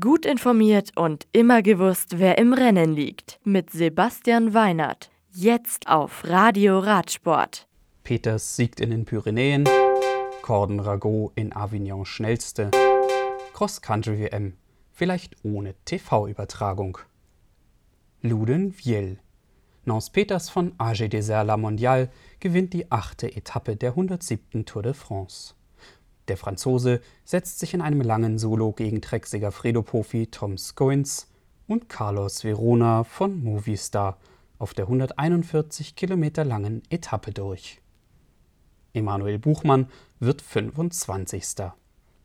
Gut informiert und immer gewusst, wer im Rennen liegt. Mit Sebastian Weinert. Jetzt auf Radio Radsport. Peters siegt in den Pyrenäen. Corden Rago in Avignon schnellste. Cross-Country-WM. Vielleicht ohne TV-Übertragung. Luden Viel. Nance Peters von AG Desert La Mondiale gewinnt die achte Etappe der 107. Tour de France. Der Franzose setzt sich in einem langen Solo gegen Trecksieger Fredo-Profi Tom Scoins und Carlos Verona von Movistar auf der 141 Kilometer langen Etappe durch. Emanuel Buchmann wird 25.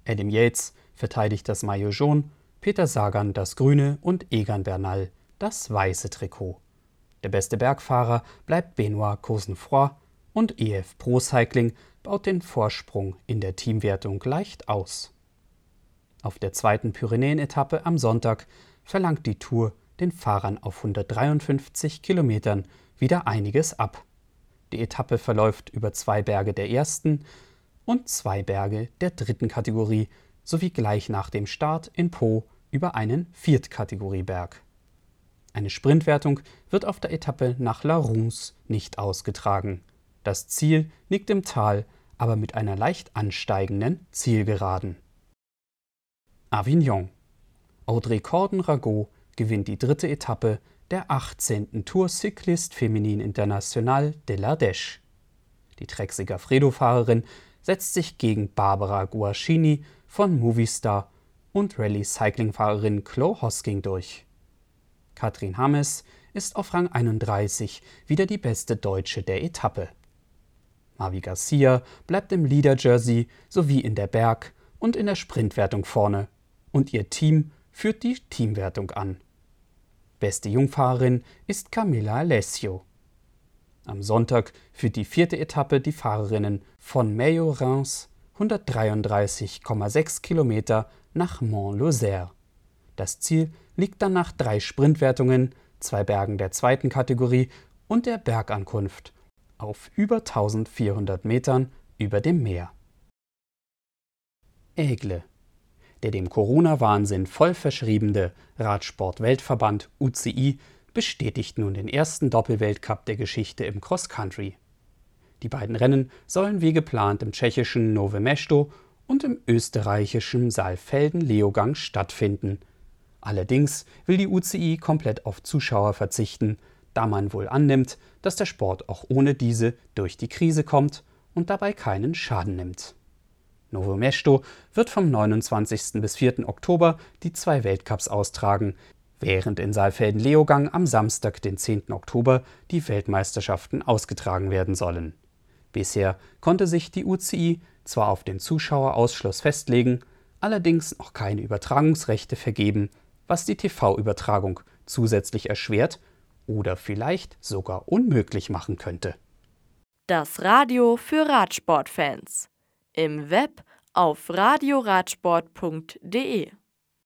Adam Yates verteidigt das Maillot jaune, Peter Sagan das grüne und Egan Bernal das weiße Trikot. Der beste Bergfahrer bleibt Benoit Cosnefroy und EF Pro Cycling baut den Vorsprung in der Teamwertung leicht aus. Auf der zweiten Pyrenäen-Etappe am Sonntag verlangt die Tour den Fahrern auf 153 Kilometern wieder einiges ab. Die Etappe verläuft über zwei Berge der ersten und zwei Berge der dritten Kategorie sowie gleich nach dem Start in Po über einen Viertkategorieberg. Eine Sprintwertung wird auf der Etappe nach La Rousse nicht ausgetragen. Das Ziel liegt im Tal, aber mit einer leicht ansteigenden Zielgeraden. Avignon. Audrey Corden-Rago gewinnt die dritte Etappe der 18. Tour Cycliste Féminine Internationale de l'Ardèche. Die Trexiger Fredo-Fahrerin setzt sich gegen Barbara Guascini von Movistar und Rallye-Cycling-Fahrerin Chloe Hosking durch. Katrin Hammes ist auf Rang 31 wieder die beste Deutsche der Etappe. Mavi Garcia bleibt im Leader-Jersey sowie in der Berg- und in der Sprintwertung vorne und ihr Team führt die Teamwertung an. Beste Jungfahrerin ist Camilla Alessio. Am Sonntag führt die vierte Etappe die Fahrerinnen von Mayo-Reims 133,6 Kilometer nach Mont-Lozère. Das Ziel liegt dann nach drei Sprintwertungen, zwei Bergen der zweiten Kategorie und der Bergankunft auf über 1400 Metern über dem Meer. Ägle. Der dem Corona-Wahnsinn voll verschriebene Radsport-Weltverband UCI bestätigt nun den ersten Doppelweltcup der Geschichte im Cross-Country. Die beiden Rennen sollen wie geplant im tschechischen Nove Mesto und im österreichischen Saalfelden-Leogang stattfinden. Allerdings will die UCI komplett auf Zuschauer verzichten, da man wohl annimmt, dass der Sport auch ohne diese durch die Krise kommt und dabei keinen Schaden nimmt. Novo Mesto wird vom 29. bis 4. Oktober die zwei Weltcups austragen, während in Saalfelden-Leogang am Samstag, den 10. Oktober, die Weltmeisterschaften ausgetragen werden sollen. Bisher konnte sich die UCI zwar auf den Zuschauerausschluss festlegen, allerdings noch keine Übertragungsrechte vergeben, was die TV-Übertragung zusätzlich erschwert oder vielleicht sogar unmöglich machen könnte. Das Radio für Radsportfans. Im Web auf radioradsport.de